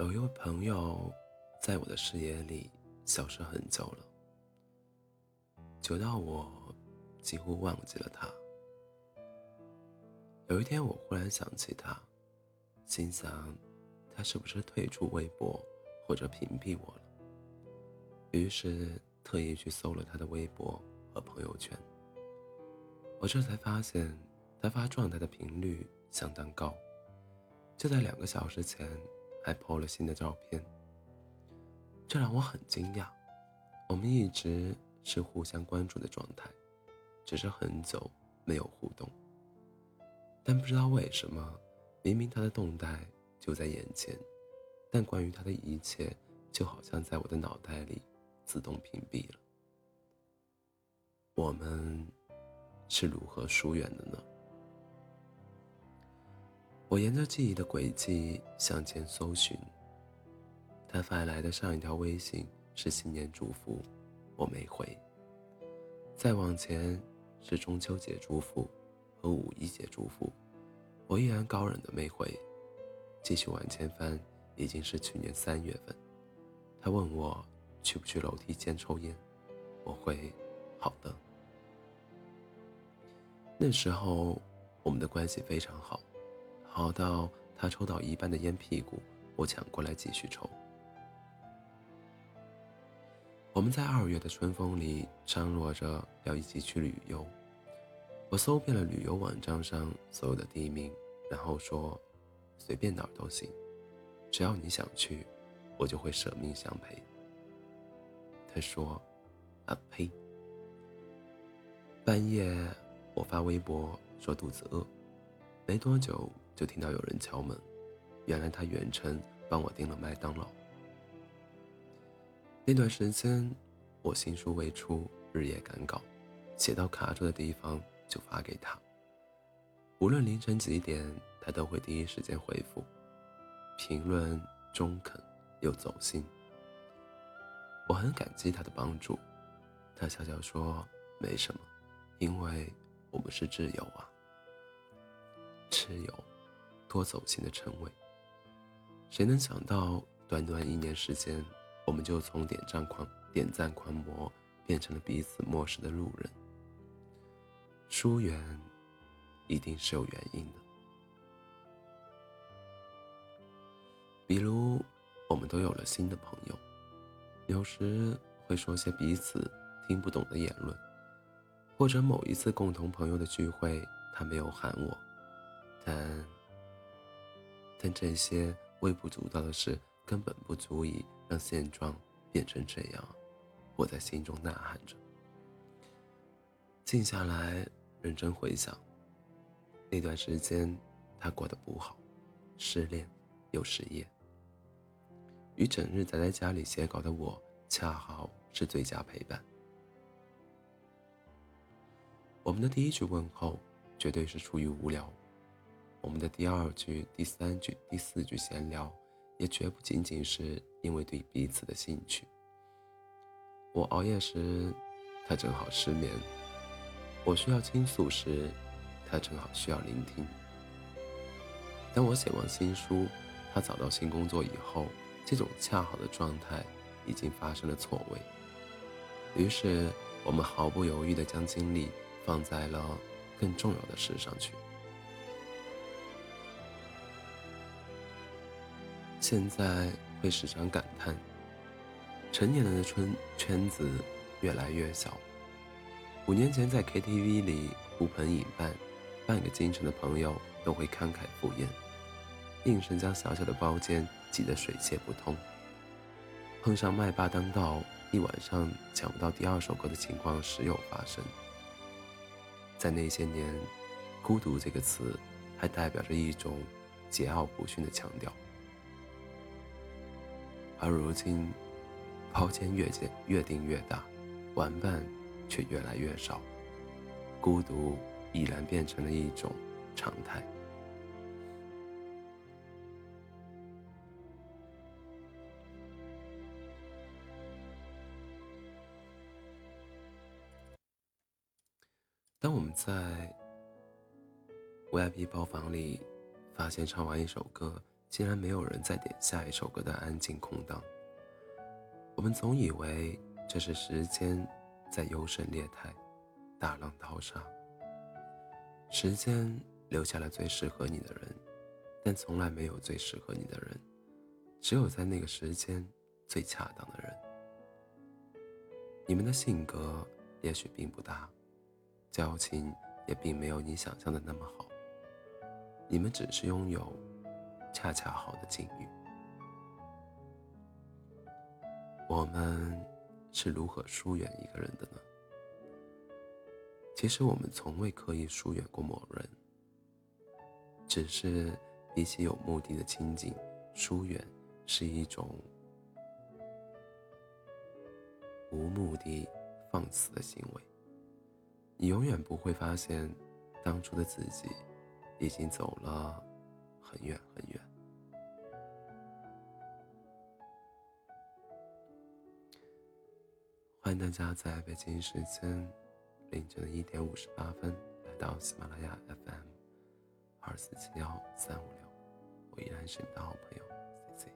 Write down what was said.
有一位朋友，在我的视野里消失很久了，久到我几乎忘记了他。有一天，我忽然想起他，心想，他是不是退出微博或者屏蔽我了？于是特意去搜了他的微博和朋友圈。我这才发现，他发状态的频率相当高，就在两个小时前还 po 了新的照片。这让我很惊讶。我们一直是互相关注的状态，只是很久没有互动。但不知道为什么，明明他的动态就在眼前，但关于他的一切，就好像在我的脑袋里自动屏蔽了。我们是如何疏远的呢？我沿着记忆的轨迹向前搜寻，他发来的上一条微信是新年祝福，我没回。再往前是中秋节祝福。和五一节祝福，我依然高冷的没回。继续往前翻，已经是去年三月份。他问我去不去楼梯间抽烟，我回好的。那时候我们的关系非常好，好到他抽到一半的烟屁股，我抢过来继续抽。我们在二月的春风里张罗着要一起去旅游。我搜遍了旅游网站上所有的地名，然后说：“随便哪儿都行，只要你想去，我就会舍命相陪。”他说：“啊呸！”半夜我发微博说肚子饿，没多久就听到有人敲门，原来他远程帮我订了麦当劳。那段时间我新书未出，日夜赶稿，写到卡住的地方。就发给他，无论凌晨几点，他都会第一时间回复，评论中肯又走心。我很感激他的帮助，他笑笑说：“没什么，因为我们是挚友啊。”挚友，多走心的称谓。谁能想到，短短一年时间，我们就从点赞狂点赞狂魔变成了彼此漠视的路人。疏远，一定是有原因的。比如，我们都有了新的朋友，有时会说些彼此听不懂的言论，或者某一次共同朋友的聚会，他没有喊我，但但这些微不足道的事根本不足以让现状变成这样。我在心中呐喊着，静下来。认真回想，那段时间他过得不好，失恋又失业，与整日宅在家里写稿的我恰好是最佳陪伴。我们的第一句问候绝对是出于无聊，我们的第二句、第三句、第四句闲聊也绝不仅仅是因为对彼此的兴趣。我熬夜时，他正好失眠。我需要倾诉时，他正好需要聆听。当我写完新书，他找到新工作以后，这种恰好的状态已经发生了错位。于是，我们毫不犹豫地将精力放在了更重要的事上去。现在会时常感叹，成年人的春圈子越来越小。五年前在 KTV 里呼朋引伴，半个京城的朋友都会慷慨赴宴，硬生将小小的包间挤得水泄不通。碰上麦霸当道，一晚上抢不到第二首歌的情况时有发生。在那些年，孤独这个词还代表着一种桀骜不驯的强调，而如今，包间越建越定越大，玩伴。却越来越少，孤独已然变成了一种常态。当我们在 VIP 包房里发现唱完一首歌竟然没有人再点下一首歌的安静空档。我们总以为这是时间在优胜劣汰，大浪淘沙。时间留下了最适合你的人，但从来没有最适合你的人，只有在那个时间最恰当的人。你们的性格也许并不搭，交情也并没有你想象的那么好。你们只是拥有恰恰好的境遇。我们是如何疏远一个人的呢？其实我们从未刻意疏远过某人，只是比起有目的的亲近，疏远是一种无目的放肆的行为。你永远不会发现，当初的自己已经走了很远很远。欢迎大家在北京时间凌晨一点五十八分来到喜马拉雅 FM 二四七幺三五六，我依然是你的好朋友 C C。